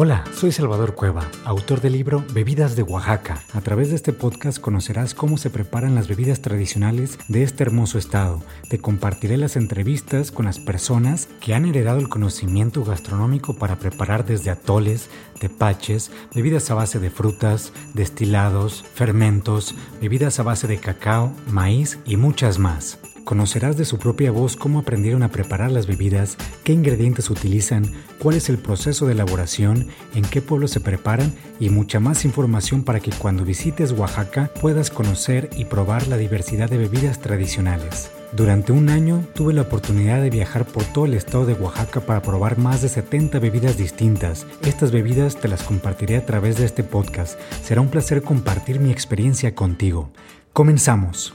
Hola, soy Salvador Cueva, autor del libro Bebidas de Oaxaca. A través de este podcast conocerás cómo se preparan las bebidas tradicionales de este hermoso estado. Te compartiré las entrevistas con las personas que han heredado el conocimiento gastronómico para preparar desde atoles, tepaches, bebidas a base de frutas, destilados, fermentos, bebidas a base de cacao, maíz y muchas más. Conocerás de su propia voz cómo aprendieron a preparar las bebidas, qué ingredientes utilizan, cuál es el proceso de elaboración, en qué pueblo se preparan y mucha más información para que cuando visites Oaxaca puedas conocer y probar la diversidad de bebidas tradicionales. Durante un año tuve la oportunidad de viajar por todo el estado de Oaxaca para probar más de 70 bebidas distintas. Estas bebidas te las compartiré a través de este podcast. Será un placer compartir mi experiencia contigo. Comenzamos.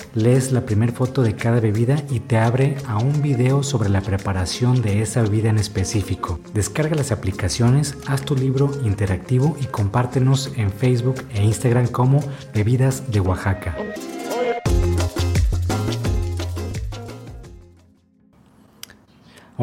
lees la primera foto de cada bebida y te abre a un video sobre la preparación de esa bebida en específico. Descarga las aplicaciones, haz tu libro interactivo y compártenos en Facebook e Instagram como Bebidas de Oaxaca.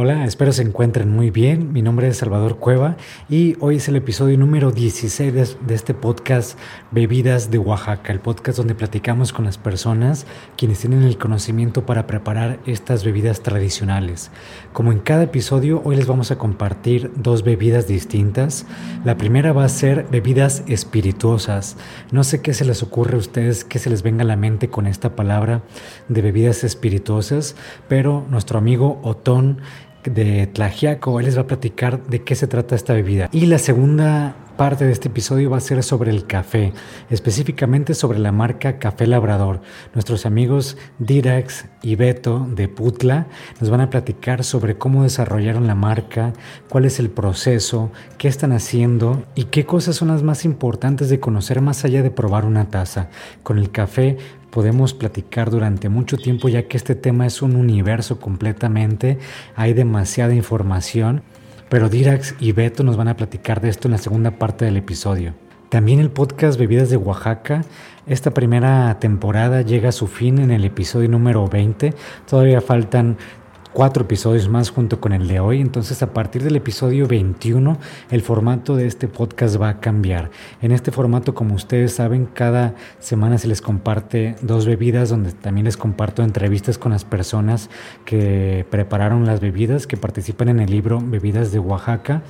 Hola, espero se encuentren muy bien. Mi nombre es Salvador Cueva y hoy es el episodio número 16 de, este podcast Bebidas de Oaxaca, el podcast donde platicamos con las personas quienes tienen el conocimiento para preparar estas bebidas tradicionales. Como en cada episodio, hoy les vamos a compartir dos bebidas distintas. La primera va a ser bebidas espirituosas. No sé qué se les ocurre a ustedes, qué se les venga a la mente con esta palabra de bebidas espirituosas, pero nuestro amigo Otón de Tlajiaco. Él les va a platicar de qué se trata esta bebida. Y la segunda parte de este episodio va a ser sobre el café, específicamente sobre la marca Café Labrador. Nuestros amigos Dirax y Beto de Putla nos van a platicar sobre cómo desarrollaron la marca, cuál es el proceso, qué están haciendo y qué cosas son las más importantes de conocer más allá de probar una taza. Con el café podemos platicar durante mucho tiempo ya que este tema es un universo completamente, hay demasiada información, pero Dirax y Beto nos van a platicar de esto en la segunda parte del episodio. También el podcast Bebidas de Oaxaca, esta primera temporada llega a su fin en el episodio número 20, todavía faltan cuatro episodios más junto con el de hoy. Entonces a partir del episodio 21 el formato de este podcast va a cambiar. En este formato, como ustedes saben, cada semana se les comparte dos bebidas donde también les comparto entrevistas con las personas que prepararon las bebidas, que participan en el libro Bebidas de Oaxaca.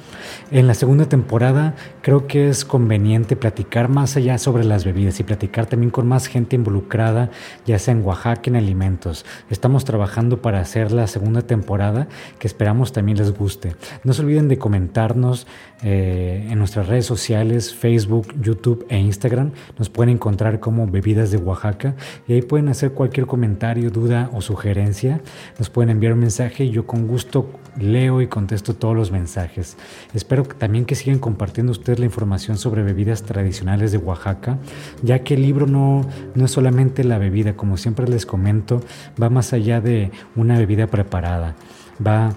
En la segunda temporada creo que es conveniente platicar más allá sobre las bebidas y platicar también con más gente involucrada, ya sea en Oaxaca, en alimentos. Estamos trabajando para hacer la segunda temporada que esperamos también les guste. No se olviden de comentarnos eh, en nuestras redes sociales, Facebook, YouTube e Instagram. Nos pueden encontrar como Bebidas de Oaxaca y ahí pueden hacer cualquier comentario, duda o sugerencia. Nos pueden enviar un mensaje y yo con gusto leo y contesto todos los mensajes. Espero también que sigan compartiendo ustedes la información sobre bebidas tradicionales de Oaxaca, ya que el libro no, no es solamente la bebida, como siempre les comento, va más allá de una bebida preparada. Va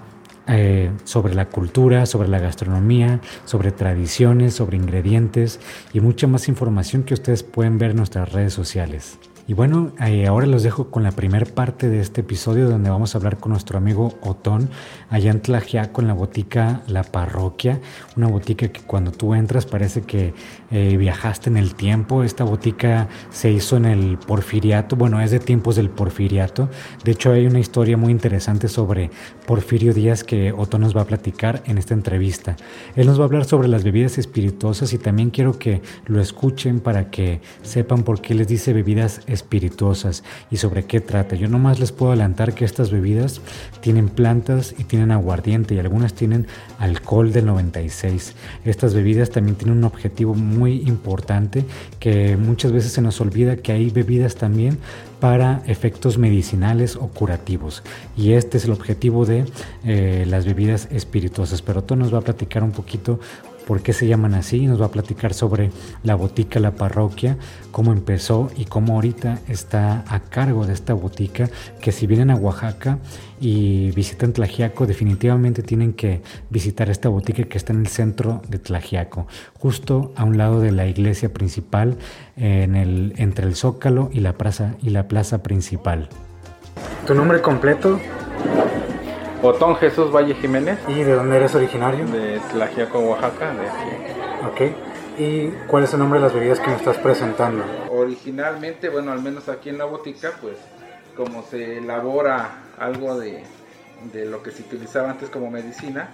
eh, sobre la cultura, sobre la gastronomía, sobre tradiciones, sobre ingredientes y mucha más información que ustedes pueden ver en nuestras redes sociales. Y bueno, eh, ahora los dejo con la primera parte de este episodio donde vamos a hablar con nuestro amigo Otón, allá en Tlajiaco, en la botica La Parroquia, una botica que cuando tú entras parece que eh, viajaste en el tiempo. Esta botica se hizo en el Porfiriato, bueno, es de tiempos del Porfiriato. De hecho, hay una historia muy interesante sobre Porfirio Díaz que Otón nos va a platicar en esta entrevista. Él nos va a hablar sobre las bebidas espirituosas y también quiero que lo escuchen para que sepan por qué les dice bebidas espirituosas y sobre qué trata. Yo nomás les puedo adelantar que estas bebidas tienen plantas y tienen aguardiente y algunas tienen alcohol del 96. Estas bebidas también tienen un objetivo muy importante que muchas veces se nos olvida que hay bebidas también para efectos medicinales o curativos. Y este es el objetivo de eh, las bebidas espirituosas. Pero tú nos va a platicar un poquito por qué se llaman así, nos va a platicar sobre la botica La Parroquia, cómo empezó y cómo ahorita está a cargo de esta botica, que si vienen a Oaxaca y visitan Tlajiaco, definitivamente tienen que visitar esta botica que está en el centro de Tlajiaco, justo a un lado de la iglesia principal, entre el Zócalo y la plaza, y la plaza principal. ¿Tu nombre completo? Otón Jesús Valle Jiménez. ¿Y de dónde eres originario? De Tlajiaco, Oaxaca, de aquí. Ok. ¿Y cuál es el nombre de las bebidas que me estás presentando? Originalmente, bueno, al menos aquí en la botica, pues como se elabora algo de, lo que se utilizaba antes como medicina,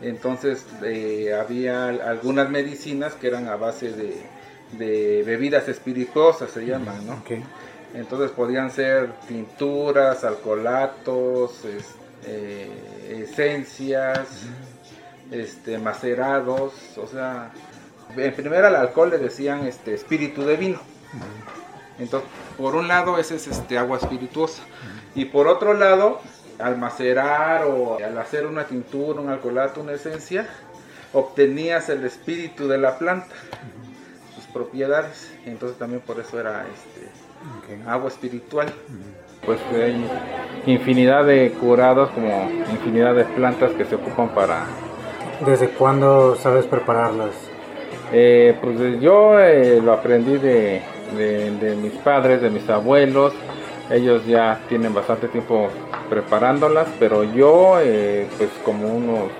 entonces eh, había algunas medicinas que eran a base de, bebidas espirituosas, se llaman, ¿no? Okay. Entonces podían ser tinturas, alcoholatos, este, eh, esencias, este, macerados, o sea, en primera al alcohol le decían este espíritu de vino. Entonces, por un lado ese es este agua espirituosa y por otro lado, al macerar o al hacer una tintura, un alcoholato, una esencia, obtenías el espíritu de la planta, sus propiedades. Entonces también por eso era este agua espiritual pues hay infinidad de curados como infinidad de plantas que se ocupan para... ¿Desde cuándo sabes prepararlas? Eh, pues yo eh, lo aprendí de, mis padres, de mis abuelos. Ellos ya tienen bastante tiempo preparándolas, pero yo eh, pues como unos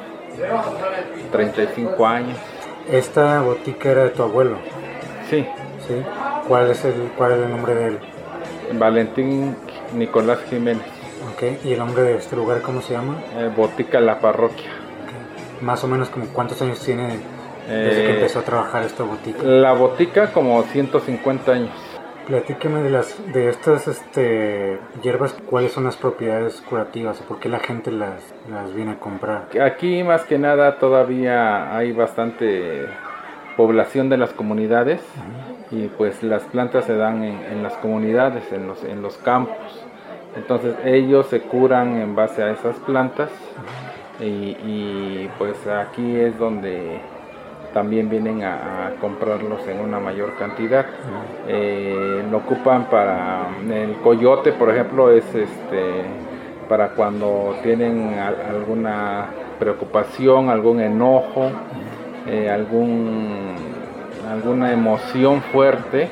35 años. ¿Esta botica era de tu abuelo? Sí. ¿Sí? ¿Cuál es el, cuál es el nombre de él? Valentín Nicolás Jiménez. Ok, ¿y el nombre de este lugar cómo se llama? Eh, Botica La Parroquia. Más o menos como cuántos años tiene desde que eh, empezó a trabajar esta botica. La botica como 150 años. Platíqueme de las de estas este, hierbas, cuáles son las propiedades curativas o por qué la gente las, las viene a comprar. Aquí más que nada todavía hay bastante población de las comunidades y pues las plantas se dan en, las comunidades, en los, en los campos. Entonces ellos se curan en base a esas plantas y, pues aquí es donde también vienen a, comprarlos en una mayor cantidad. Eh, lo ocupan para el coyote, por ejemplo, es este para cuando tienen alguna preocupación, algún enojo, eh, algún alguna emoción fuerte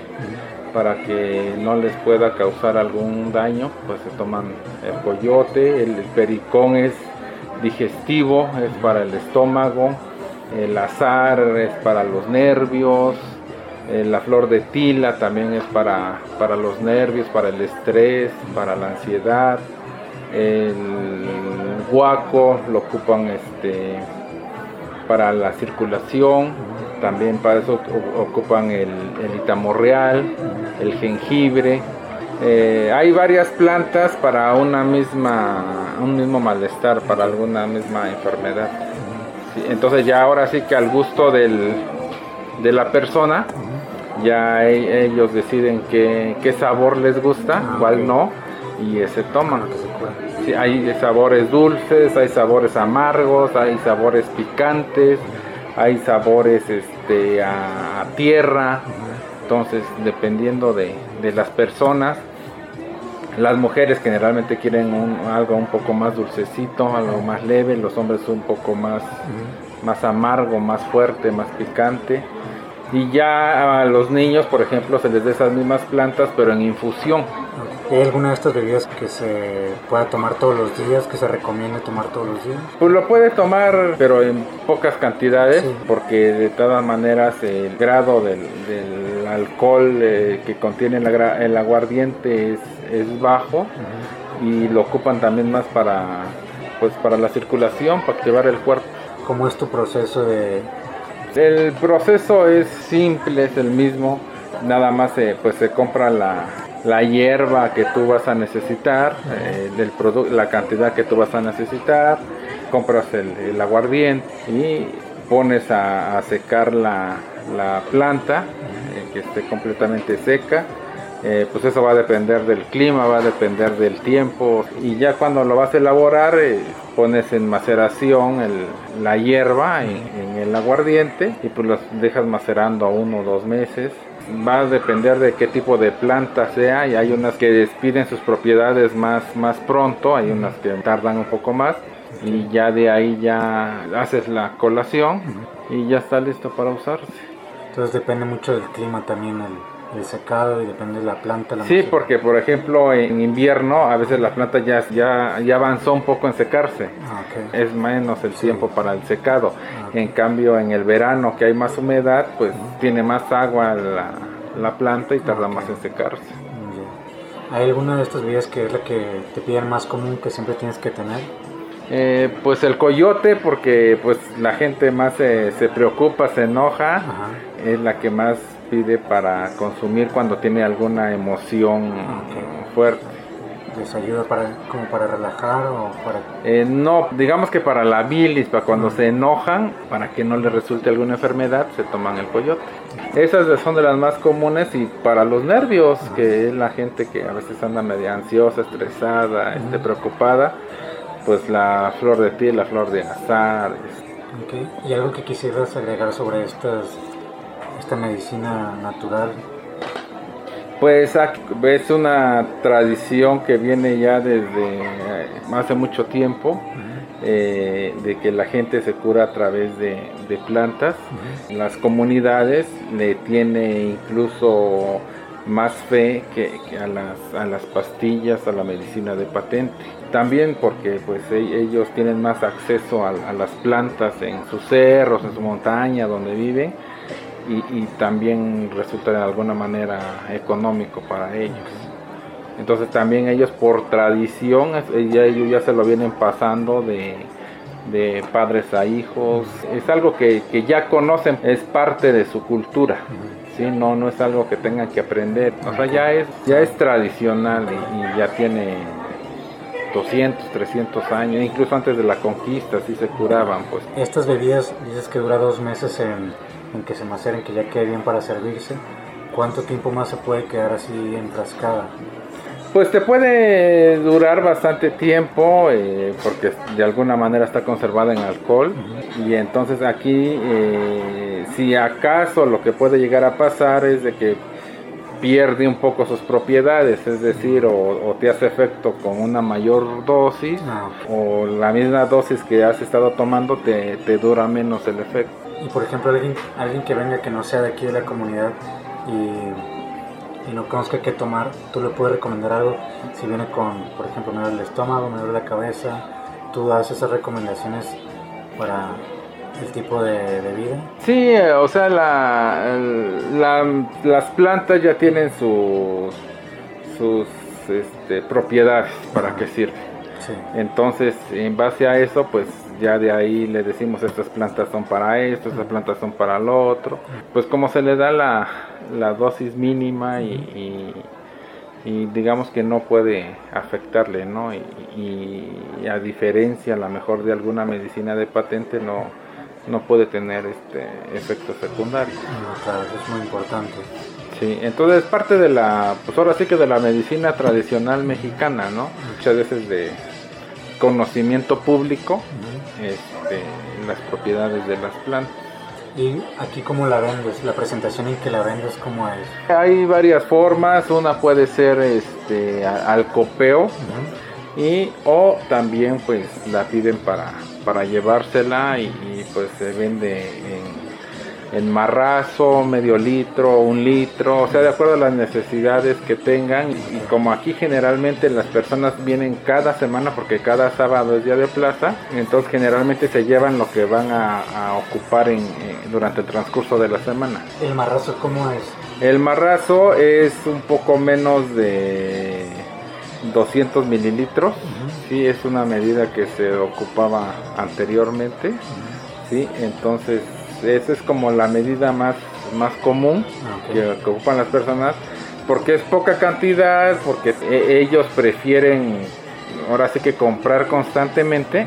para que no les pueda causar algún daño, pues se toman el coyote, el pericón es digestivo, es para el estómago, el azar es para los nervios, eh, la flor de tila también es para, para los nervios, para el estrés, para la ansiedad, el guaco lo ocupan este, para la circulación, también para eso ocupan el, el itamorreal, el jengibre. Eh, hay varias plantas para una misma, un mismo malestar, para alguna misma enfermedad. entonces ya ahora sí que al gusto del, de la persona, ya e, ellos deciden qué, qué sabor les gusta, ah, cuál no, y ese toman. hay sabores dulces, hay sabores amargos, hay sabores picantes hay sabores este, a, tierra, entonces dependiendo de, las personas, las mujeres generalmente quieren algo un poco más dulcecito, algo más leve, los hombres un poco más, más amargo, más fuerte, más picante. Y ya a los niños, por ejemplo, se les da esas mismas plantas, pero en infusión. ¿Hay alguna de estas bebidas que se pueda tomar todos los días, que se recomiende tomar todos los días? Pues lo puede tomar, pero en pocas cantidades, porque de todas maneras el grado del, alcohol eh, que contiene el, aguardiente es, es bajo y lo ocupan también más para, pues, para la circulación, para activar el cuerpo. ¿Cómo es tu proceso de...? El proceso es simple, es el mismo, nada más pues se compra la, la hierba que tú vas a necesitar, eh, la cantidad que tú vas a necesitar, compras el, aguardiente y pones a, secar la, planta, eh, que esté completamente seca. Eh, pues eso va a depender del clima, va a depender del tiempo y ya cuando lo vas a elaborar pones en maceración la hierba en, en, el aguardiente y pues los dejas macerando a uno o dos meses va a depender de qué tipo de planta sea y hay unas que despiden sus propiedades más, más pronto, hay unas que tardan un poco más y ya de ahí ya haces la colación y ya está listo para usarse. Entonces depende mucho del clima también el, secado y depende de la planta. sí, porque por ejemplo en invierno a veces la planta ya, ya, ya avanzó un poco en secarse. Ah, es menos el tiempo para el secado. Ah, en cambio en el verano que hay más humedad pues tiene más agua la, la planta y tarda más en secarse. ¿Hay alguna de estas bebidas que es la que te piden más común que siempre tienes que tener? Eh, pues el coyote porque pues la gente más se, preocupa, se enoja, es la que más pide para consumir cuando tiene alguna emoción fuerte. ¿Les ayuda para, como para relajar o para...? Eh, no, digamos que para la bilis, para cuando se enojan, para que no les resulte alguna enfermedad, se toman el coyote. Esas son de las más comunes y para los nervios, que es la gente que a veces anda media ansiosa, estresada, esté preocupada, pues la flor de piel, la flor de azar. Okay. ¿Y algo que quisieras agregar sobre estas, esta medicina natural? Pues es una tradición que viene ya desde eh, hace mucho tiempo, eh, de que la gente se cura a través de, plantas. Las comunidades le tiene incluso más fe que, a, las, a, las, pastillas, a la medicina de patente. También porque pues e, ellos tienen más acceso a, a las plantas en sus cerros, en su montaña donde viven y, también resulta de alguna manera económico para ellos. Entonces también ellos por tradición, ya, ellos ya se lo vienen pasando de, padres a hijos, es algo que, ya conocen, es parte de su cultura. ¿sí? No, no es algo que tengan que aprender, o sea, ya es, ya es tradicional y, ya tiene 200, 300 años, incluso antes de la conquista, sí se curaban. pues Estas bebidas dices que dura dos meses en, en que se maceren, que ya quede bien para servirse, ¿cuánto tiempo más se puede quedar así enfrascada? Pues te puede durar bastante tiempo eh, porque de alguna manera está conservada en alcohol y entonces aquí eh, si acaso lo que puede llegar a pasar es de que pierde un poco sus propiedades, es decir, o, te hace efecto con una mayor dosis ah, o la misma dosis que has estado tomando te, te dura menos el efecto. Y por ejemplo, alguien, alguien que venga que no sea de aquí de la comunidad y, y no conozca qué tomar, tú le puedes recomendar algo si viene con, por ejemplo, me duele el estómago, me duele la cabeza, tú das esas recomendaciones para el tipo de bebida. Sí, o sea, la, las plantas ya tienen sus, sus este, propiedades para qué sirven. Entonces, en base a eso, pues ya de ahí le decimos estas plantas son para esto, estas plantas son para lo otro. Pues como se le da la, la dosis mínima y, y, digamos que no puede afectarle, ¿no? Y, a diferencia a lo mejor de alguna medicina de patente no, no puede tener este efecto secundario. Claro, eso es muy importante. Sí, entonces parte de la, pues ahora sí que de la medicina tradicional mexicana, ¿no? Muchas veces de conocimiento público este, las propiedades de las plantas. ¿Y aquí cómo la vendes? ¿La presentación en que la vendes cómo es? Hay varias formas, una puede ser este, al copeo y o también pues la piden para, para llevársela y, y pues se vende en en marrazo, medio litro, un litro, o sea, de acuerdo a las necesidades que tengan. Y como aquí generalmente las personas vienen cada semana, porque cada sábado es día de plaza, entonces generalmente se llevan lo que van a, ocupar en, durante el transcurso de la semana. ¿El marrazo cómo es? El marrazo es un poco menos de 200 mililitros, sí, es una medida que se ocupaba anteriormente, sí, entonces esa es como la medida más, más común que, ocupan las personas, porque es poca cantidad, porque e, ellos prefieren ahora sí que comprar constantemente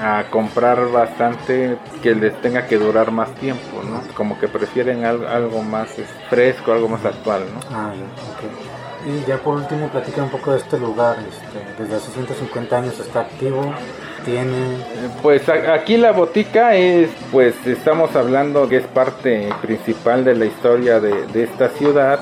a comprar bastante que les tenga que durar más tiempo, ¿no? Como que prefieren algo, más fresco, algo más actual, ¿no? Ah, Y ya por último, platica un poco de este lugar. Este, desde hace 150 años está activo, Pues aquí la botica es, pues estamos hablando que es parte principal de la historia de, de esta ciudad,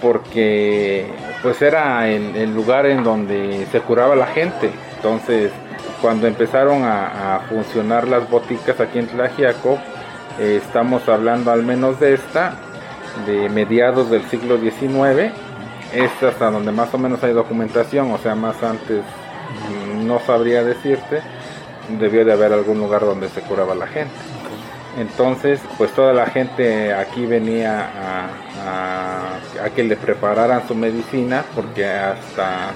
porque pues era el, lugar en donde se curaba la gente. Entonces, cuando empezaron a, funcionar las boticas aquí en Tlajiaco, eh, estamos hablando al menos de esta, de mediados del siglo XIX. Es hasta donde más o menos hay documentación, o sea, más antes no sabría decirte, debió de haber algún lugar donde se curaba la gente. Entonces, pues toda la gente aquí venía a, que le prepararan su medicina, porque hasta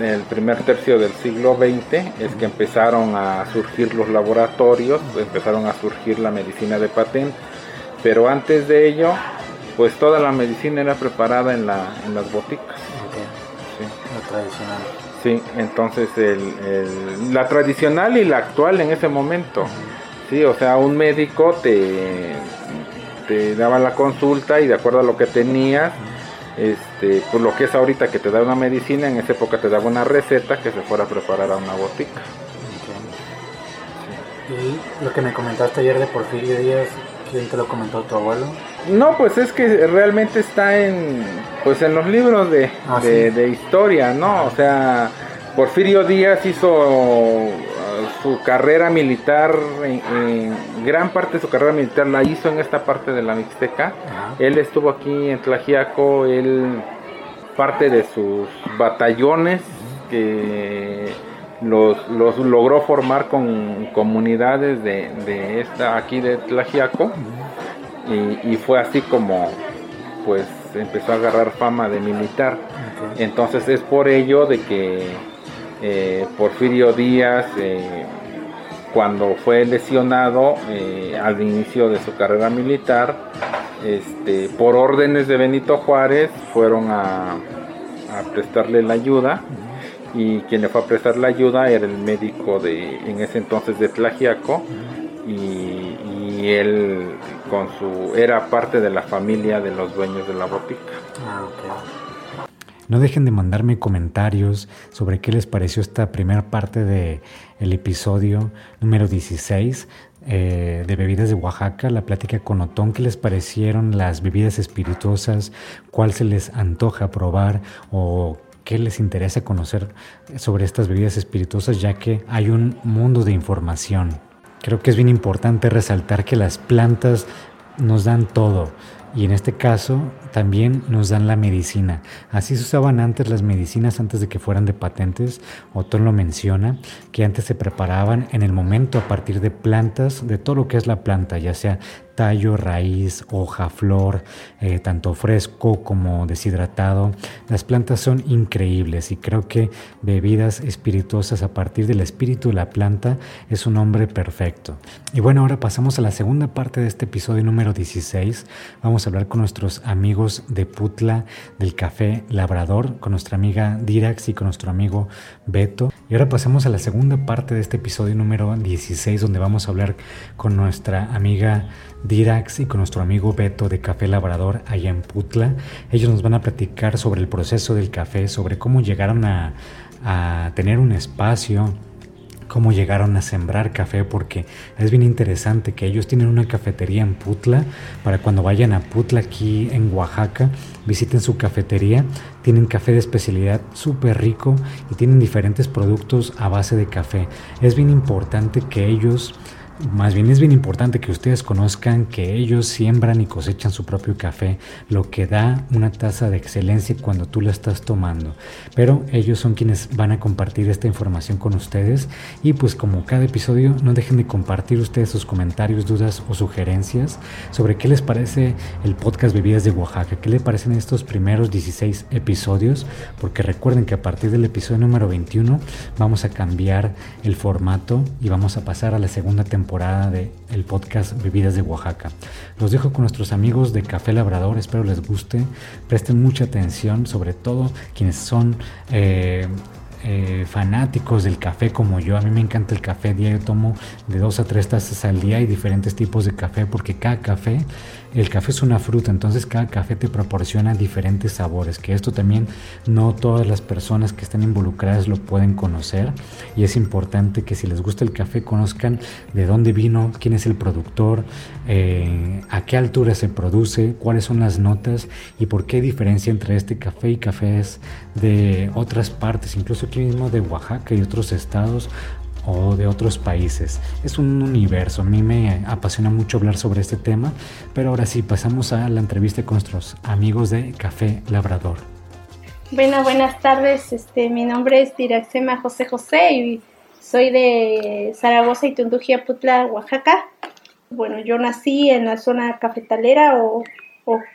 el primer tercio del siglo XX es que empezaron a surgir los laboratorios, empezaron a surgir la medicina de patente, pero antes de ello, pues toda la medicina era preparada en, la, en las boticas. Sí. La tradicional. Sí, entonces la tradicional y la actual en ese momento. Sí, o sea, un médico te, te daba la consulta y de acuerdo a lo que tenías, este, pues lo que es ahorita que te da una medicina, en esa época te daba una receta que se fuera a preparar a una botica. Y lo que me comentaste ayer de Porfirio Díaz, ¿quién te lo comentó tu abuelo? No, pues es que realmente está en, pues en los libros de, ah, de historia, ¿no? O sea, Porfirio Díaz hizo su carrera militar, gran parte de su carrera militar la hizo en esta parte de la Mixteca. Él estuvo aquí en Tlajiaco, él parte de sus batallones que los, los logró formar con comunidades de, esta aquí de Tlajiaco y, fue así como pues empezó a agarrar fama de militar. Entonces es por ello de que eh, Porfirio Díaz, eh, cuando fue lesionado eh, al inicio de su carrera militar, este, por órdenes de Benito Juárez, fueron a, prestarle la ayuda. Y quien le fue a prestar la ayuda era el médico de en ese entonces de Tlajiaco. Y, él era parte de la familia de los dueños de la botica. Ah, no dejen de mandarme comentarios sobre qué les pareció esta primera parte del el episodio número 16 eh, de bebidas de Oaxaca, la plática con Otón, qué les parecieron las bebidas espirituosas, cuál se les antoja probar o qué les interesa conocer sobre estas bebidas espirituosas, ya que hay un mundo de información. Creo que es bien importante resaltar que las plantas nos dan todo. Y en este caso también nos dan la medicina. Así se usaban antes las medicinas antes de que fueran de patentes. Otón lo menciona, que antes se preparaban en el momento a partir de plantas, de todo lo que es la planta, ya sea tallo, raíz, hoja, flor, eh, tanto fresco como deshidratado. Las plantas son increíbles y creo que bebidas espirituosas a partir del espíritu de la planta es un hombre perfecto. Y bueno, ahora pasamos a la segunda parte de este episodio número 16. Vamos a hablar con nuestros amigos de Putla del Café Labrador, con nuestra amiga Dirax y con nuestro amigo Beto. Y ahora pasamos a la segunda parte de este episodio número 16 donde vamos a hablar con nuestra amiga Dirax y con nuestro amigo Beto de Café Labrador allá en Putla. Ellos nos van a platicar sobre el proceso del café, sobre cómo llegaron a, tener un espacio, cómo llegaron a sembrar café, porque es bien interesante que ellos tienen una cafetería en Putla, para cuando vayan a Putla aquí en Oaxaca, visiten su cafetería, tienen café de especialidad súper rico y tienen diferentes productos a base de café. Es bien importante que ellos más bien es bien importante que ustedes conozcan que ellos siembran y cosechan su propio café, lo que da una tasa de excelencia cuando tú la estás tomando. Pero ellos son quienes van a compartir esta información con ustedes y pues como cada episodio no dejen de compartir ustedes sus comentarios, dudas o sugerencias sobre qué les parece el podcast Bebidas de Oaxaca, qué les parecen estos primeros 16 episodios, porque recuerden que a partir del episodio número 21 vamos a cambiar el formato y vamos a pasar a la segunda temporada temporada de el podcast Bebidas de Oaxaca. Los dejo con nuestros amigos de Café Labrador, espero les guste, presten mucha atención, sobre todo quienes son eh, eh, fanáticos del café como yo. A mí me encanta el café diario, tomo de dos a tres tazas al día y diferentes tipos de café porque cada café el café es una fruta, entonces cada café te proporciona diferentes sabores, que esto también no todas las personas que están involucradas lo pueden conocer y es importante que si les gusta el café conozcan de dónde vino, quién es el productor, eh, a qué altura se produce, cuáles son las notas y por qué diferencia entre este café y cafés de otras partes, incluso aquí mismo de Oaxaca y otros estados o de otros países. Es un universo, a mí me apasiona mucho hablar sobre este tema, pero ahora sí, pasamos a la entrevista con nuestros amigos de Café Labrador. Bueno, buenas tardes, este, mi nombre es Diraxema José José y soy de Zaragoza y Tundujía Putla, Oaxaca. Bueno, yo nací en la zona cafetalera o,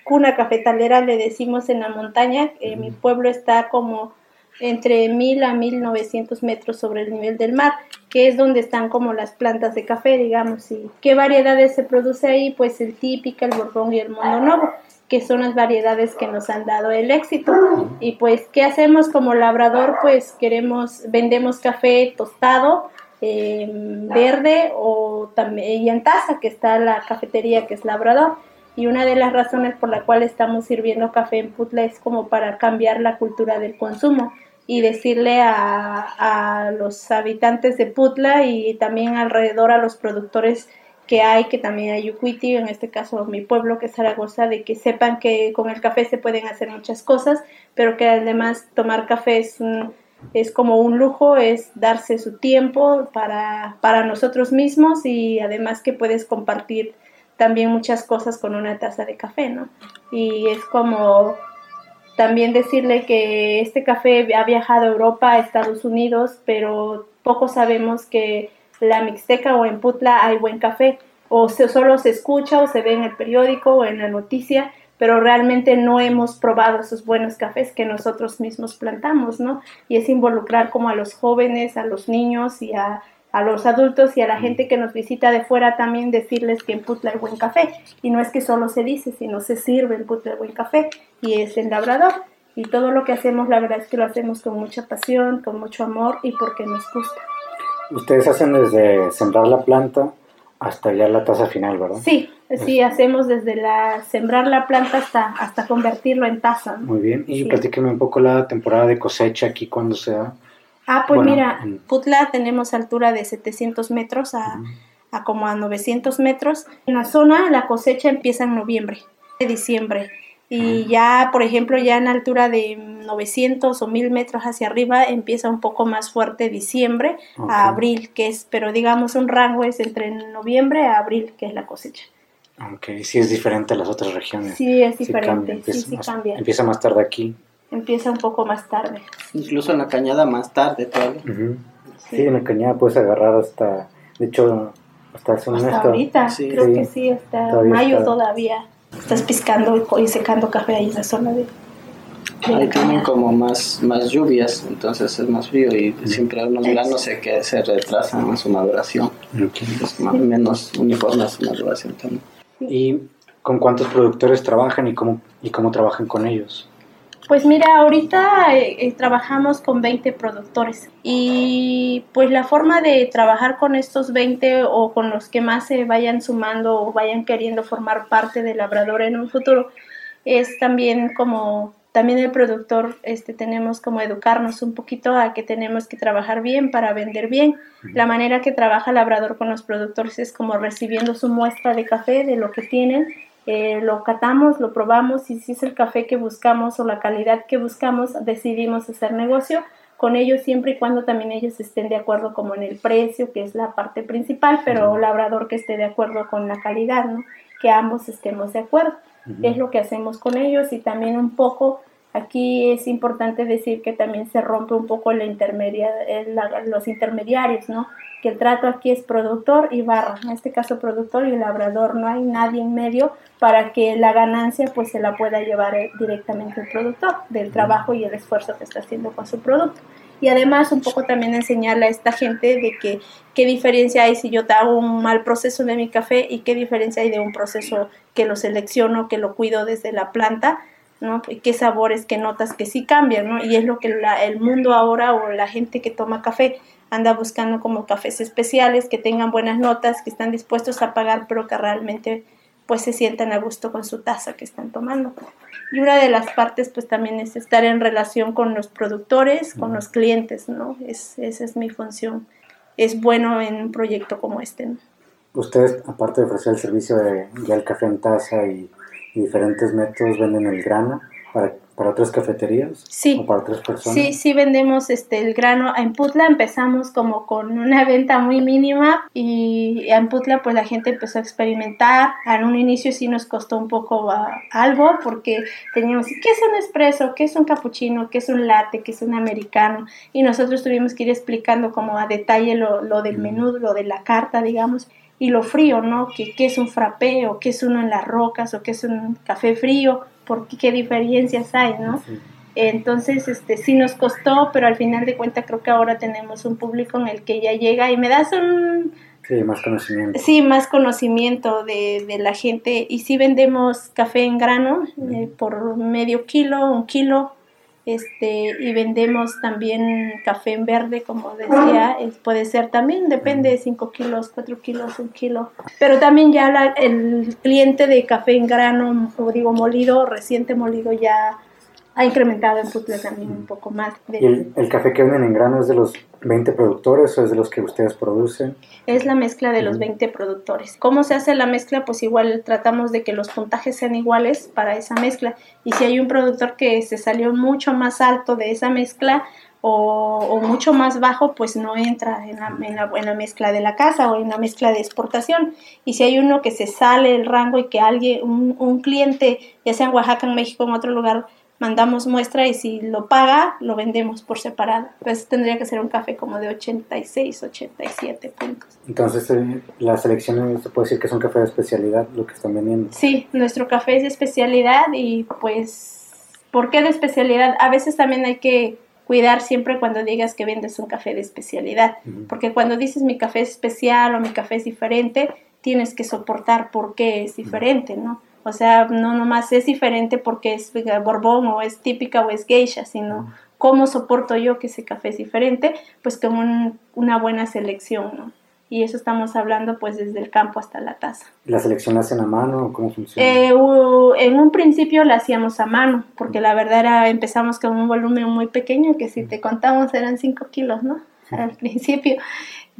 cuna cafetalera, le decimos en la montaña. mi pueblo está como entre 1000 a 1900 metros sobre el nivel del mar, que es donde están como las plantas de café, digamos. ¿Y qué variedades se produce ahí? Pues el típico, el borbón y el mondo novo, que son las variedades que nos han dado el éxito. Y pues, ¿qué hacemos como labrador? Pues queremos, vendemos café tostado, eh, verde o también y en taza, que está la cafetería que es labrador. Y una de las razones por la cual estamos sirviendo café en Putla es como para cambiar la cultura del consumo y decirle a, los habitantes de Putla y también alrededor a los productores que hay, que también hay Yucuiti, en este caso mi pueblo que es Zaragoza, de que sepan que con el café se pueden hacer muchas cosas, pero que además tomar café es, es como un lujo, es darse su tiempo para, para nosotros mismos y además que puedes compartir también muchas cosas con una taza de café, ¿no? Y es como también decirle que este café ha viajado a Europa, a Estados Unidos, pero poco sabemos que la Mixteca o en Putla hay buen café, o se, solo se escucha o se ve en el periódico o en la noticia, pero realmente no hemos probado esos buenos cafés que nosotros mismos plantamos, ¿no? Y es involucrar como a los jóvenes, a los niños y a a los adultos y a la gente que nos visita de fuera también decirles que en Putla hay buen café. Y no es que solo se dice, sino se sirve en Putla hay buen café y es en Labrador. Y todo lo que hacemos, la verdad es que lo hacemos con mucha pasión, con mucho amor y porque nos gusta. Ustedes hacen desde sembrar la planta hasta ya la taza final, ¿verdad? Sí, sí, hacemos desde la sembrar la planta hasta, hasta convertirlo en taza. Muy bien, y platíqueme un poco la temporada de cosecha aquí, cuando se da. Ah, pues mira, Putla tenemos altura de 700 metros a, como a 900 metros. En la zona la cosecha empieza en noviembre, de diciembre. Y ya, por ejemplo, ya en altura de 900 o 1000 metros hacia arriba empieza un poco más fuerte diciembre a abril, que es, pero digamos un rango es entre noviembre a abril, que es la cosecha. Ok, sí es diferente a las otras regiones. Sí, es diferente, sí, sí, cambia. Empieza más tarde aquí empieza un poco más tarde. Incluso en la cañada más tarde todavía. sí. en la cañada puedes agarrar hasta, de hecho, hasta hace un Hasta ahorita, creo que sí, hasta mayo todavía. Estás piscando y secando café ahí en la zona de... Ahí tienen como más, más lluvias, entonces es más frío y siempre unos granos se, que se retrasan en su maduración. Más menos uniforme su maduración también. ¿Y con cuántos productores trabajan y cómo, y cómo trabajan con ellos? Pues mira, ahorita eh, eh, trabajamos con 20 productores y pues la forma de trabajar con estos 20 o con los que más se vayan sumando o vayan queriendo formar parte de Labrador en un futuro es también como también el productor este tenemos como educarnos un poquito a que tenemos que trabajar bien para vender bien. La manera que trabaja Labrador con los productores es como recibiendo su muestra de café de lo que tienen eh, lo catamos, lo probamos y si es el café que buscamos o la calidad que buscamos, decidimos hacer negocio con ellos siempre y cuando también ellos estén de acuerdo como en el precio, que es la parte principal, pero labrador que esté de acuerdo con la calidad, ¿no? Que ambos estemos de acuerdo. Es lo que hacemos con ellos y también un poco Aquí es importante decir que también se rompe un poco la intermedia, los intermediarios, ¿no? Que el trato aquí es productor y barra, en este caso productor y labrador, no hay nadie en medio para que la ganancia pues se la pueda llevar directamente el productor del trabajo y el esfuerzo que está haciendo con su producto. y además un poco también enseñarle a esta gente de que qué diferencia hay si yo te hago un mal proceso de mi café y qué diferencia hay de un proceso que lo selecciono, que lo cuido desde la planta, ¿no? Y qué sabores, qué notas que sí cambian, ¿no? Y es lo que el mundo ahora o la gente que toma café anda buscando como cafés especiales, que tengan buenas notas, que están dispuestos a pagar, pero que realmente pues se sientan a gusto con su taza que están tomando. Y una de las partes pues también es estar en relación con los productores, con los clientes, ¿no? Es, esa es mi función. Es bueno en un proyecto como este, ¿no? Ustedes, aparte de ofrecer el servicio de ya el café en taza y, y diferentes métodos, venden el grano para ¿Para otras cafeterías? Sí. ¿O para otras personas? Sí, sí vendemos este, el grano. En Putla empezamos como con una venta muy mínima y en Putla pues la gente empezó a experimentar. En un inicio sí nos costó un poco ah, algo porque teníamos, ¿qué es un espresso? ¿Qué es un cappuccino? ¿Qué es un latte? ¿Qué es un americano? Y nosotros tuvimos que ir explicando como a detalle lo, lo del menú, lo de la carta, digamos y lo frío, ¿no? ¿Qué, ¿Qué, es un frappé o qué es uno en las rocas o qué es un café frío? Porque qué diferencias hay, ¿no? Entonces, este, sí nos costó, pero al final de cuentas creo que ahora tenemos un público en el que ya llega y me das un... Sí, más conocimiento. Sí, más conocimiento de, de la gente. Y sí vendemos café en grano eh, por medio kilo, un kilo, este y vendemos también café en verde como decía puede ser también depende de 5 kilos 4 kilos 1 kilo. Pero también ya el cliente de café en grano o digo molido reciente molido ya ha incrementado en Putla también un poco más. ¿Y el, café que venden en grano es de los 20 productores o es de los que ustedes producen? Es la mezcla de los 20 productores. ¿Cómo se hace la mezcla? Pues igual tratamos de que los puntajes sean iguales para esa mezcla. Y si hay un productor que se salió mucho más alto de esa mezcla, o, mucho más bajo, pues no entra en la, en, la, mezcla de la casa o en la mezcla de exportación. Y si hay uno que se sale el rango y que alguien, un, un cliente, ya sea en Oaxaca, en México, en otro lugar, mandamos muestra y si lo paga, lo vendemos por separado. Pues tendría que ser un café como de 86, 87 puntos. Entonces, eh, la selección se puede decir que es un café de especialidad lo que están vendiendo. Sí, nuestro café es de especialidad y pues, ¿por qué de especialidad? A veces también hay que cuidar siempre cuando digas que vendes un café de especialidad, porque cuando dices mi café es especial o mi café es diferente, tienes que soportar por qué es diferente, ¿no? O sea, no nomás es diferente porque es borbón o es típica o es geisha, sino cómo soporto yo que ese café es diferente, pues con una buena selección, ¿no? Y eso estamos hablando pues desde el campo hasta la taza. ¿La selección la hacen a mano o cómo funciona? Eh, en un principio la hacíamos a mano, porque la verdad era, empezamos con un volumen muy pequeño, que si te contamos eran 5 kilos, ¿no? Al principio.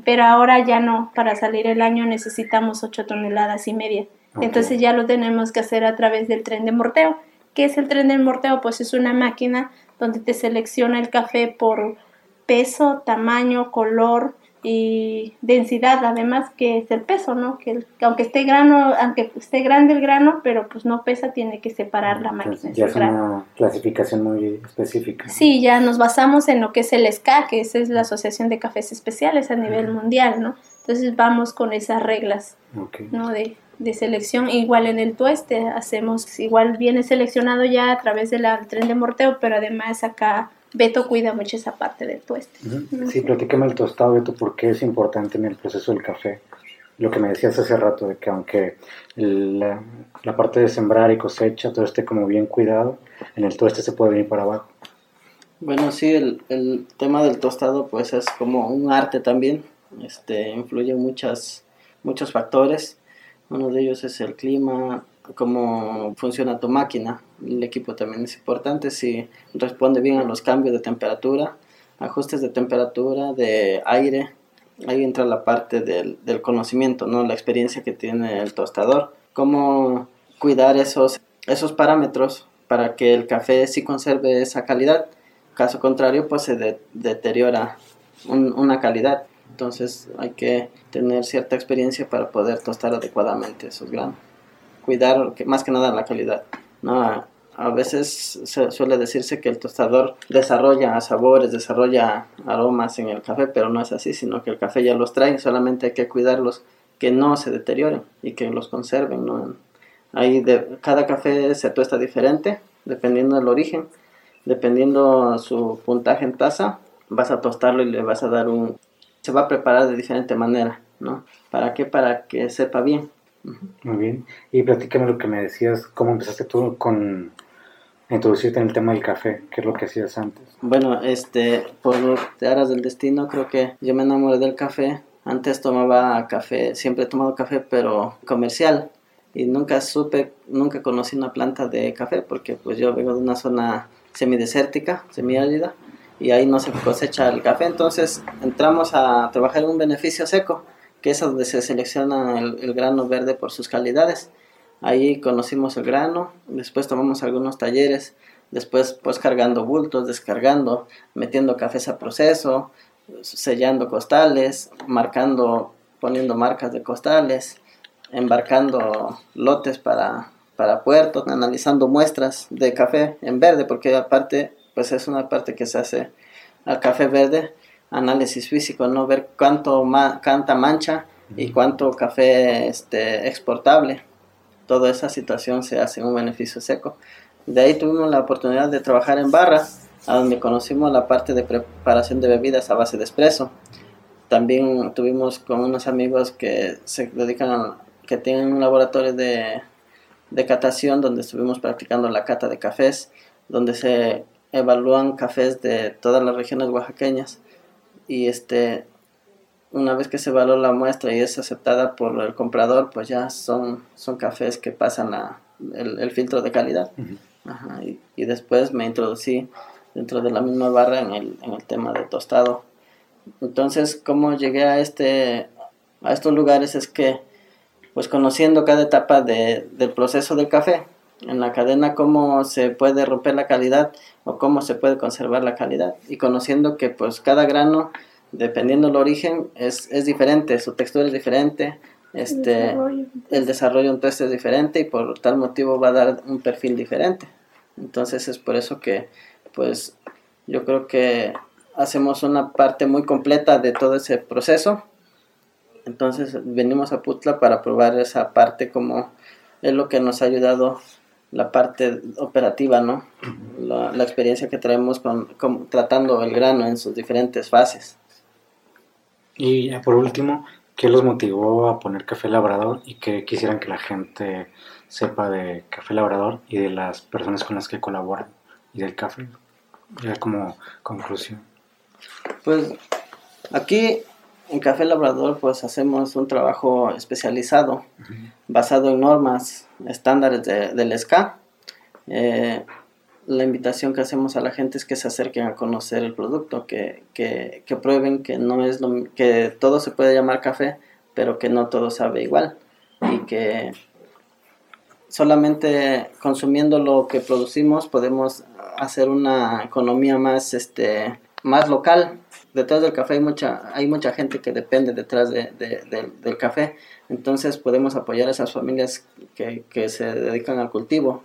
Pero ahora ya no, para salir el año necesitamos 8 toneladas y media. Entonces ya lo tenemos que hacer a través del tren de morteo. ¿Qué es el tren de morteo? Pues es una máquina donde te selecciona el café por peso, tamaño, color y densidad, además que es el peso, ¿no? Que, aunque esté grano, aunque esté grande el grano, pero pues no pesa, tiene que separar la máquina. ya es una clasificación muy específica. Sí, ya nos basamos en lo que es el SCA, que es la Asociación de Cafés Especiales a nivel mundial, ¿no? Entonces vamos con esas reglas, ¿no? De, de selección. Igual en el tueste hacemos, igual viene seleccionado ya a través del tren de morteo, pero además acá Beto cuida mucho esa parte del tueste. Sí, platícame el tostado, Beto, ¿por qué es importante en el proceso del café? Lo que me decías hace rato, de que aunque la, la parte de sembrar y cosecha, todo esté como bien cuidado, en el tueste se puede venir para abajo. Bueno, sí, el, el tema del tostado pues es como un arte también, este, influye muchas, muchos factores uno de ellos es el clima, cómo funciona tu máquina. El equipo también es importante si responde bien a los cambios de temperatura, ajustes de temperatura, de aire. Ahí entra la parte del, conocimiento, ¿no? la experiencia que tiene el tostador. Cómo cuidar esos, esos parámetros para que el café sí conserve esa calidad. Caso contrario, pues se deteriora una calidad. Entonces hay que tener cierta experiencia para poder tostar adecuadamente esos granos. Cuidar más que nada la calidad. ¿no? A veces suele decirse que el tostador desarrolla sabores, desarrolla aromas en el café, pero no es así, sino que el café ya los trae, solamente hay que cuidarlos que no se deterioren y que los conserven. ¿no? Ahí de, cada café se tuesta diferente, dependiendo del origen, dependiendo su puntaje en taza, vas a tostarlo y le vas a dar un... Se va a preparar de diferente manera, ¿no? ¿Para qué? Para que sepa bien. Muy bien. Y platícame lo que me decías, cómo empezaste tú con introducirte en el tema del café, qué es lo que hacías antes. Bueno, este, por aras del destino, creo que yo me enamoré del café. Antes tomaba café, siempre he tomado café, pero comercial. Y nunca supe, nunca conocí una planta de café, porque pues yo vengo de una zona semidesértica, semiárida, y ahí no se cosecha el café. Entonces entramos a trabajar en un beneficio seco, que es donde se selecciona el, grano verde por sus calidades. Ahí conocimos el grano, después tomamos algunos talleres, después pues cargando bultos, descargando, metiendo cafés a proceso, sellando costales, marcando, poniendo marcas de costales, embarcando lotes para, para puertos, analizando muestras de café en verde, porque aparte pues es una parte que se hace al café verde, análisis físico, no ver cuánto ma canta mancha y cuánto café este, exportable. Toda esa situación se hace un beneficio seco. De ahí tuvimos la oportunidad de trabajar en barra, a donde conocimos la parte de preparación de bebidas a base de espresso. También tuvimos con unos amigos que se dedican a, que tienen un laboratorio de, de catación donde estuvimos practicando la cata de cafés, donde se evalúan cafés de todas las regiones oaxaqueñas. Y este una vez que se evalúa la muestra y es aceptada por el comprador pues ya son son cafés que pasan a, el, filtro de calidad. Y, después me introducí dentro de la misma barra en el, en el tema de tostado. Entonces cómo llegué a este a estos lugares es que pues conociendo cada etapa de, del proceso del café en la cadena cómo se puede romper la calidad o cómo se puede conservar la calidad y conociendo que pues cada grano dependiendo del origen es, es diferente, su textura es diferente, este, el desarrollo, el entonces es diferente y por tal motivo va a dar un perfil diferente. Entonces es por eso que pues yo creo que hacemos una parte muy completa de todo ese proceso. Entonces venimos a Putla para probar esa parte como es lo que nos ha ayudado la parte operativa, ¿no? La, experiencia que traemos con, tratando el grano en sus diferentes fases. Y por último, ¿qué los motivó a poner café labrador y qué quisieran que la gente sepa de café labrador y de las personas con las que colaboran y del café? Ya como conclusión. Pues aquí en Café Labrador pues hacemos un trabajo especializado basado en normas estándares de, del SCA. Eh, la invitación que hacemos a la gente es que se acerquen a conocer el producto, que, que, prueben que no es que todo se puede llamar café, pero que no todo sabe igual y que solamente consumiendo lo que producimos podemos hacer una economía más este más local detrás del café hay mucha, hay mucha gente que depende detrás de, del café, entonces podemos apoyar a esas familias que, que, se dedican al cultivo,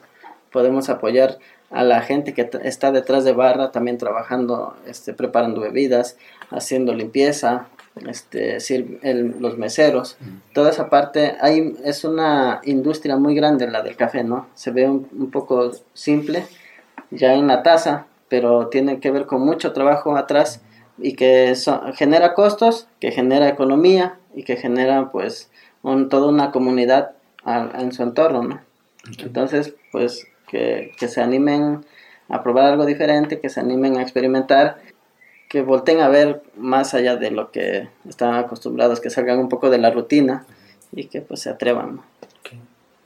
podemos apoyar a la gente que está detrás de barra también trabajando, este, preparando bebidas, haciendo limpieza, este, el, los meseros, toda esa parte, hay, es una industria muy grande la del café, ¿no? Se ve un, un poco simple ya en la taza, pero tiene que ver con mucho trabajo atrás y que genera costos, que genera economía y que genera pues toda una comunidad en su entorno, ¿no? Entonces, pues que, se animen a probar algo diferente, que se animen a experimentar, que volten a ver más allá de lo que están acostumbrados, que salgan un poco de la rutina y que pues se atrevan.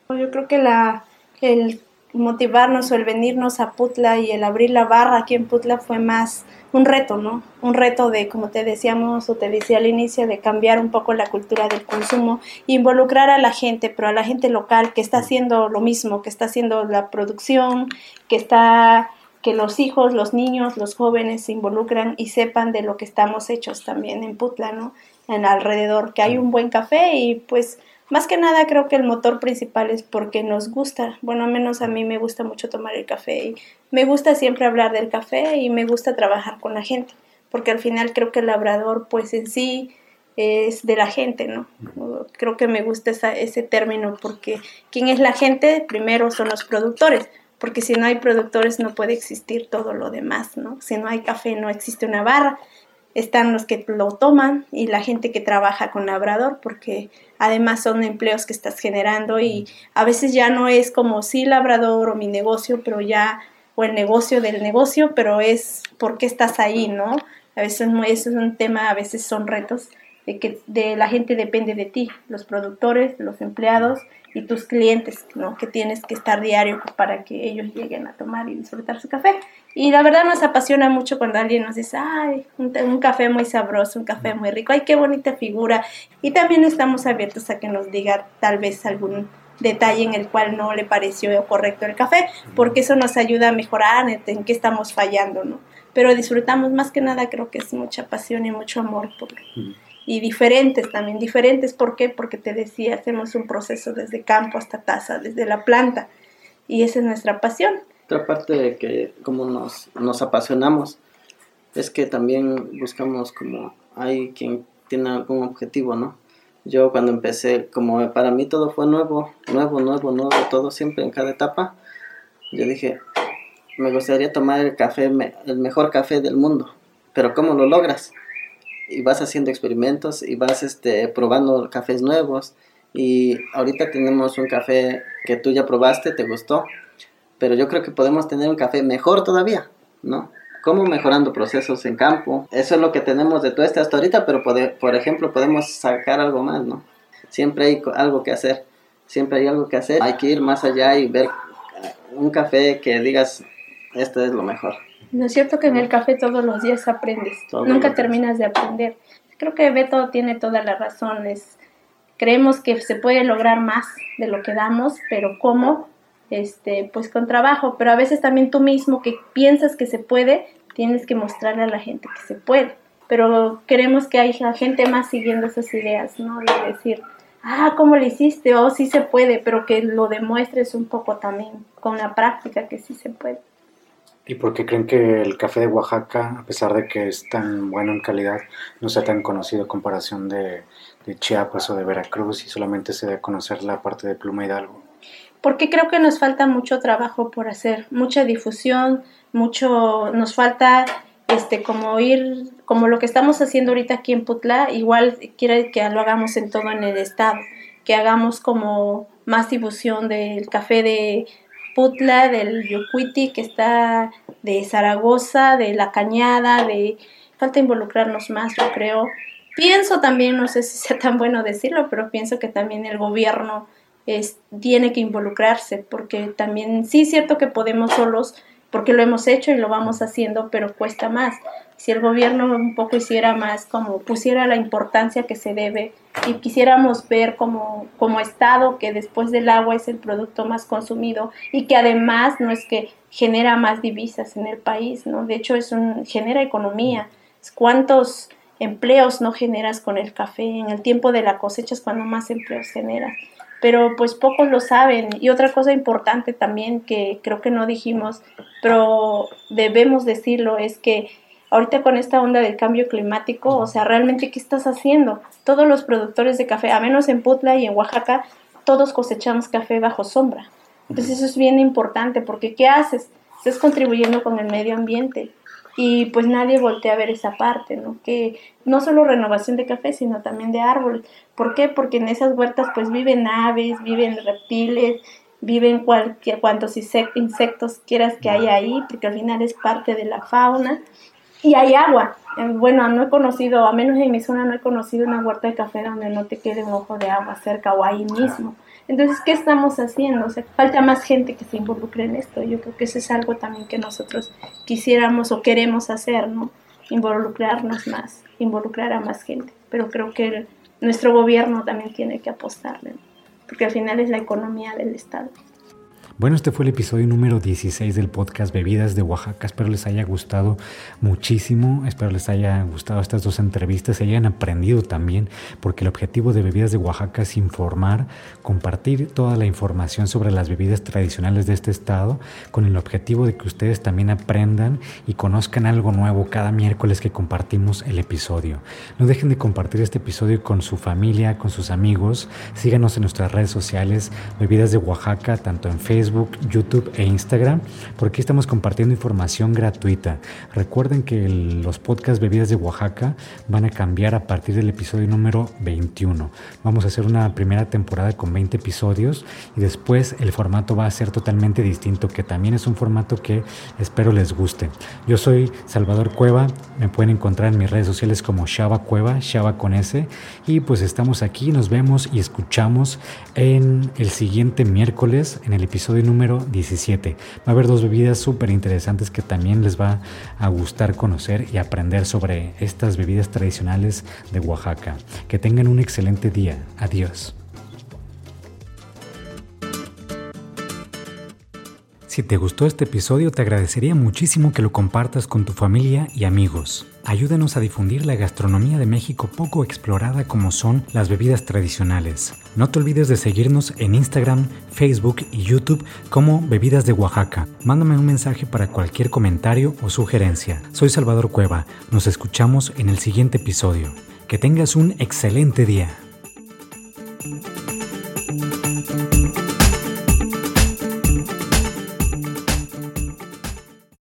Yo creo que la, el motivarnos o el venirnos a Putla y el abrir la barra aquí en Putla fue más un reto, ¿no? Un reto de, como te decíamos o te decía al inicio, de cambiar un poco la cultura del consumo, involucrar a la gente, pero a la gente local que está haciendo lo mismo, que está haciendo la producción, que está que los hijos, los niños, los jóvenes se involucran y sepan de lo que estamos hechos también en Putla, ¿no? En alrededor, que hay un buen café y pues más que nada creo que el motor principal es porque nos gusta, bueno, menos a mí me gusta mucho tomar el café y me gusta siempre hablar del café y me gusta trabajar con la gente, porque al final creo que el labrador pues en sí es de la gente, ¿no? Creo que me gusta ese término porque ¿quién es la gente? Primero son los productores, porque si no hay productores no puede existir todo lo demás, ¿no? Si no hay café no existe una barra. Están los que lo toman y la gente que trabaja con labrador, porque además son empleos que estás generando y a veces ya no es como sí labrador o mi negocio, pero ya, o el negocio del negocio, pero es por qué estás ahí, ¿no? A veces eso es un tema, a veces son retos de que de la gente depende de ti, los productores, los empleados y tus clientes, ¿no? Que tienes que estar diario para que ellos lleguen a tomar y disfrutar su café. Y la verdad nos apasiona mucho cuando alguien nos dice, ay, un, un, café muy sabroso, un café muy rico, ay, qué bonita figura. Y también estamos abiertos a que nos diga tal vez algún detalle en el cual no le pareció correcto el café, porque eso nos ayuda a mejorar en qué estamos fallando, ¿no? Pero disfrutamos más que nada, creo que es mucha pasión y mucho amor por, y diferentes también, diferentes, ¿por qué? Porque te decía, hacemos un proceso desde campo hasta taza, desde la planta, y esa es nuestra pasión. Otra parte de que como nos, nos apasionamos es que también buscamos como hay quien tiene algún objetivo, ¿no? Yo cuando empecé, como para mí todo fue nuevo, nuevo, nuevo, nuevo, todo siempre en cada etapa, yo dije, me gustaría tomar el café, el mejor café del mundo, pero ¿cómo lo logras? Y vas haciendo experimentos y vas este, probando cafés nuevos. Y ahorita tenemos un café que tú ya probaste, te gustó, pero yo creo que podemos tener un café mejor todavía, ¿no? Como mejorando procesos en campo. Eso es lo que tenemos de todo este hasta ahorita, pero por ejemplo podemos sacar algo más, ¿no? Siempre hay algo que hacer, siempre hay algo que hacer. Hay que ir más allá y ver un café que digas, esto es lo mejor. No es cierto que en el café todos los días aprendes, nunca terminas de aprender. Creo que Beto tiene todas las razones. Creemos que se puede lograr más de lo que damos, pero ¿cómo? Este, pues con trabajo, pero a veces también tú mismo que piensas que se puede, tienes que mostrarle a la gente que se puede. Pero queremos que haya gente más siguiendo esas ideas, ¿no? De decir, ah, ¿cómo lo hiciste? O oh, sí se puede, pero que lo demuestres un poco también con la práctica que sí se puede. ¿Y por qué creen que el café de Oaxaca, a pesar de que es tan bueno en calidad, no sea tan conocido en comparación de, Chiapas o de Veracruz y solamente se dé a conocer la parte de Pluma Hidalgo? Porque creo que nos falta mucho trabajo por hacer, mucha difusión, mucho, nos falta este como ir, como lo que estamos haciendo ahorita aquí en Putla, igual quiere que lo hagamos en todo en el estado, que hagamos como más difusión del café de Putla, del Yocuiti, que está de Zaragoza, de La Cañada, de... Falta involucrarnos más, yo creo. Pienso también, no sé si sea tan bueno decirlo, pero pienso que también el gobierno es, tiene que involucrarse, porque también sí es cierto que podemos solos, porque lo hemos hecho y lo vamos haciendo, pero cuesta más. Si el gobierno un poco hiciera más, como pusiera la importancia que se debe y quisiéramos ver como, como Estado que después del agua es el producto más consumido y que además no es que genera más divisas en el país, ¿no? De hecho, es un, genera economía. ¿Cuántos empleos no generas con el café? En el tiempo de la cosecha es cuando más empleos generas pero pues pocos lo saben. Y otra cosa importante también que creo que no dijimos, pero debemos decirlo, es que ahorita con esta onda del cambio climático, o sea, realmente, ¿qué estás haciendo? Todos los productores de café, a menos en Putla y en Oaxaca, todos cosechamos café bajo sombra. Entonces eso es bien importante porque ¿qué haces? Estás contribuyendo con el medio ambiente y pues nadie voltea a ver esa parte, ¿no? Que no solo renovación de café, sino también de árboles. ¿Por qué? Porque en esas huertas pues viven aves, viven reptiles, viven cualquier, cuantos insectos quieras que haya ahí, porque al final es parte de la fauna. Y hay agua. Eh, bueno, no he conocido, a menos en mi zona no he conocido una huerta de café donde no te quede un ojo de agua cerca o ahí mismo. Entonces, ¿qué estamos haciendo? O sea, falta más gente que se involucre en esto. Yo creo que eso es algo también que nosotros quisiéramos o queremos hacer, ¿no? Involucrarnos más, involucrar a más gente. Pero creo que nuestro gobierno también tiene que apostarle, porque al final es la economía del Estado. Bueno, este fue el episodio número 16 del podcast Bebidas de Oaxaca. Espero les haya gustado muchísimo. Espero les haya gustado estas dos entrevistas y hayan aprendido también, porque el objetivo de Bebidas de Oaxaca es informar, compartir toda la información sobre las bebidas tradicionales de este estado, con el objetivo de que ustedes también aprendan y conozcan algo nuevo cada miércoles que compartimos el episodio. No dejen de compartir este episodio con su familia, con sus amigos. Síganos en nuestras redes sociales, Bebidas de Oaxaca, tanto en Facebook, Facebook, YouTube e Instagram, porque estamos compartiendo información gratuita. Recuerden que los podcasts Bebidas de Oaxaca van a cambiar a partir del episodio número 21. Vamos a hacer una primera temporada con 20 episodios y después el formato va a ser totalmente distinto, que también es un formato que espero les guste. Yo soy Salvador Cueva, me pueden encontrar en mis redes sociales como Shaba Cueva, Shaba con S, y pues estamos aquí, nos vemos y escuchamos en el siguiente miércoles, en el número 17. Va a haber dos bebidas súper interesantes que también les va a gustar conocer y aprender sobre estas bebidas tradicionales de Oaxaca. Que tengan un excelente día. Adiós. Si te gustó este episodio, te agradecería muchísimo que lo compartas con tu familia y amigos. Ayúdanos a difundir la gastronomía de México poco explorada como son las bebidas tradicionales. No te olvides de seguirnos en Instagram, Facebook y YouTube como Bebidas de Oaxaca. Mándame un mensaje para cualquier comentario o sugerencia. Soy Salvador Cueva. Nos escuchamos en el siguiente episodio. Que tengas un excelente día.